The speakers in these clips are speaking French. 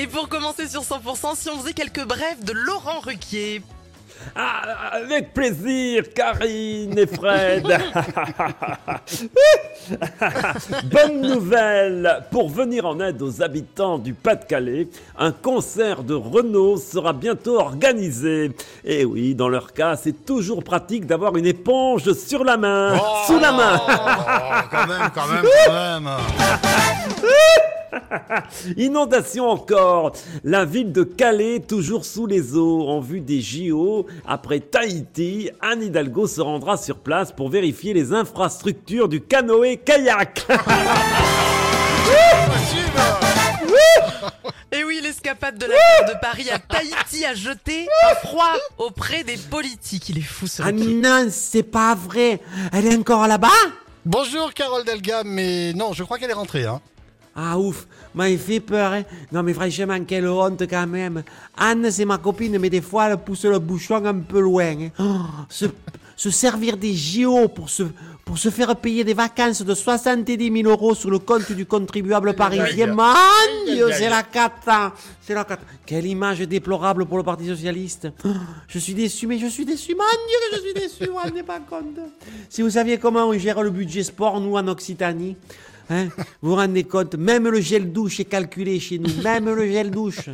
Et pour commencer sur 100%, si on faisait quelques brèves de Laurent Ruquier. Ah, avec plaisir, Karine et Fred. Bonne nouvelle Pour venir en aide aux habitants du Pas-de-Calais, un concert de Renault sera bientôt organisé. Et oui, dans leur cas, c'est toujours pratique d'avoir une éponge sur la main. Oh, sous la main oh, Quand même, quand même, quand même. Inondation encore. La ville de Calais, toujours sous les eaux, en vue des JO. Après Tahiti, Anne Hidalgo se rendra sur place pour vérifier les infrastructures du canoë-kayak. Et oui, l'escapade de la gare de Paris à Tahiti a jeté un froid auprès des politiques. Il est fou ce ah non, c'est pas vrai. Elle est encore là-bas? Bonjour Carole Delga, mais non, je crois qu'elle est rentrée. Hein. Ah ouf, m'a fait peur. Hein. Non mais franchement, quelle honte quand même. Anne, c'est ma copine, mais des fois, elle pousse le bouchon un peu loin. hein. Oh, se, se servir des JO pour se, pour se faire payer des vacances de 70 000 euros sur le compte du contribuable parisien. Mon Dieu, c'est la cata. C'est la cata. Quelle image déplorable pour le Parti Socialiste. Oh, Je suis déçu, mais je suis déçu. Mon Dieu, je suis déçu, vous rendez pas compte. Si vous saviez comment on gère le budget sport, nous, en Occitanie, Hein? Vous vous rendez compte Même le gel douche est calculé chez nous, même le gel douche.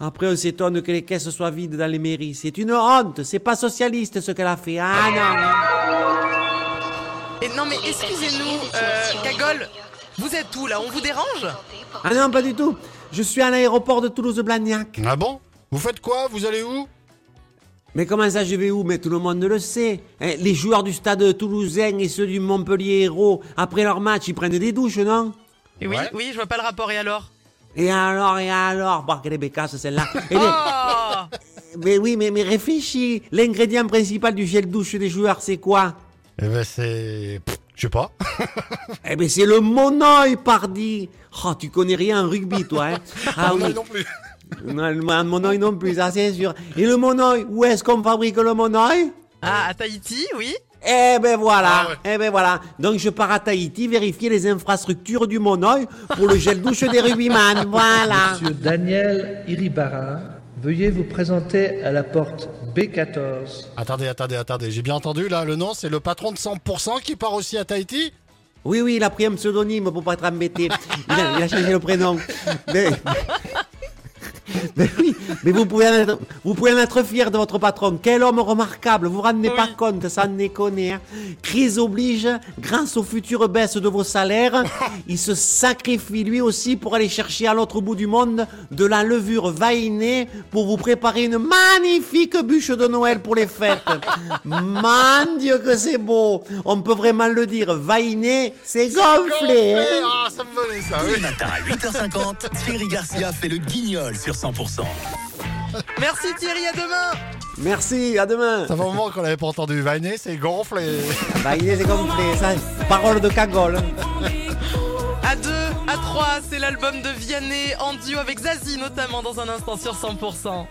Après, on s'étonne que les caisses soient vides dans les mairies. C'est une honte, c'est pas socialiste ce qu'elle a fait. Ah non Et non mais excusez-nous, euh, Cagole, vous êtes où là? On vous dérange? Ah non, pas du tout. Je suis à l'aéroport de Toulouse-Blagnac. Ah bon? Vous faites quoi? Vous allez où? Mais comment ça, je vais où? Mais tout le monde le sait. Hein, les joueurs du stade toulousain et ceux du Montpellier Hérault, après leur match, ils prennent des douches, non? Et oui, Ouais. oui, je vois pas le rapport et alors? Et alors, et alors? Bah, quelle bécasse celle-là. Oh Mais oui, mais, mais réfléchis. L'ingrédient principal du gel douche des joueurs, c'est quoi? Eh ben c'est... Je sais pas. Eh ben, c'est le monoeil, pardi. Oh, tu connais rien en rugby, toi, hein Ah oui. non plus. Non, le mon- monoeil non plus, ça c'est sûr. Et le monoeil, où est-ce qu'on fabrique le monoeil Ah, à Tahiti, oui Eh ben voilà, Ah ouais. eh ben voilà. Donc je pars à Tahiti vérifier les infrastructures du monoeil pour le gel douche des rugbyman. Voilà. Monsieur Daniel Iribara, veuillez vous présenter à la porte B14. Attendez, attendez, attendez. J'ai bien entendu là, le nom, c'est le patron de 100% qui part aussi à Tahiti? Oui, oui, il a pris un pseudonyme pour pas être embêté. Il a, il a changé le prénom. Mais, mais oui, mais vous pouvez, en être, vous pouvez en être fier de votre patron. Quel homme remarquable, vous vous rendez pas compte, ça en déconne. Hein. Crise oblige, grâce aux futures baisses de vos salaires, il se sacrifie lui aussi pour aller chercher à l'autre bout du monde de la levure vainée pour vous préparer une magnifique bûche de Noël pour les fêtes. Mon Dieu que c'est beau, on peut vraiment le dire, vainé, c'est gonflé. hein. Ah, ça me venait ça, Tous oui. les matins à 8h50, Thierry Garcia fait le guignol sur 100%. Merci Thierry, à demain Merci, à demain. Ça fait un moment qu'on l'avait pas entendu. Vainé, c'est gonflé. Vainé, c'est gonflé, ça, parole de cagole. À 2, à 3, c'est l'album de Vianney en duo avec Zazie notamment dans un instant sur 100%.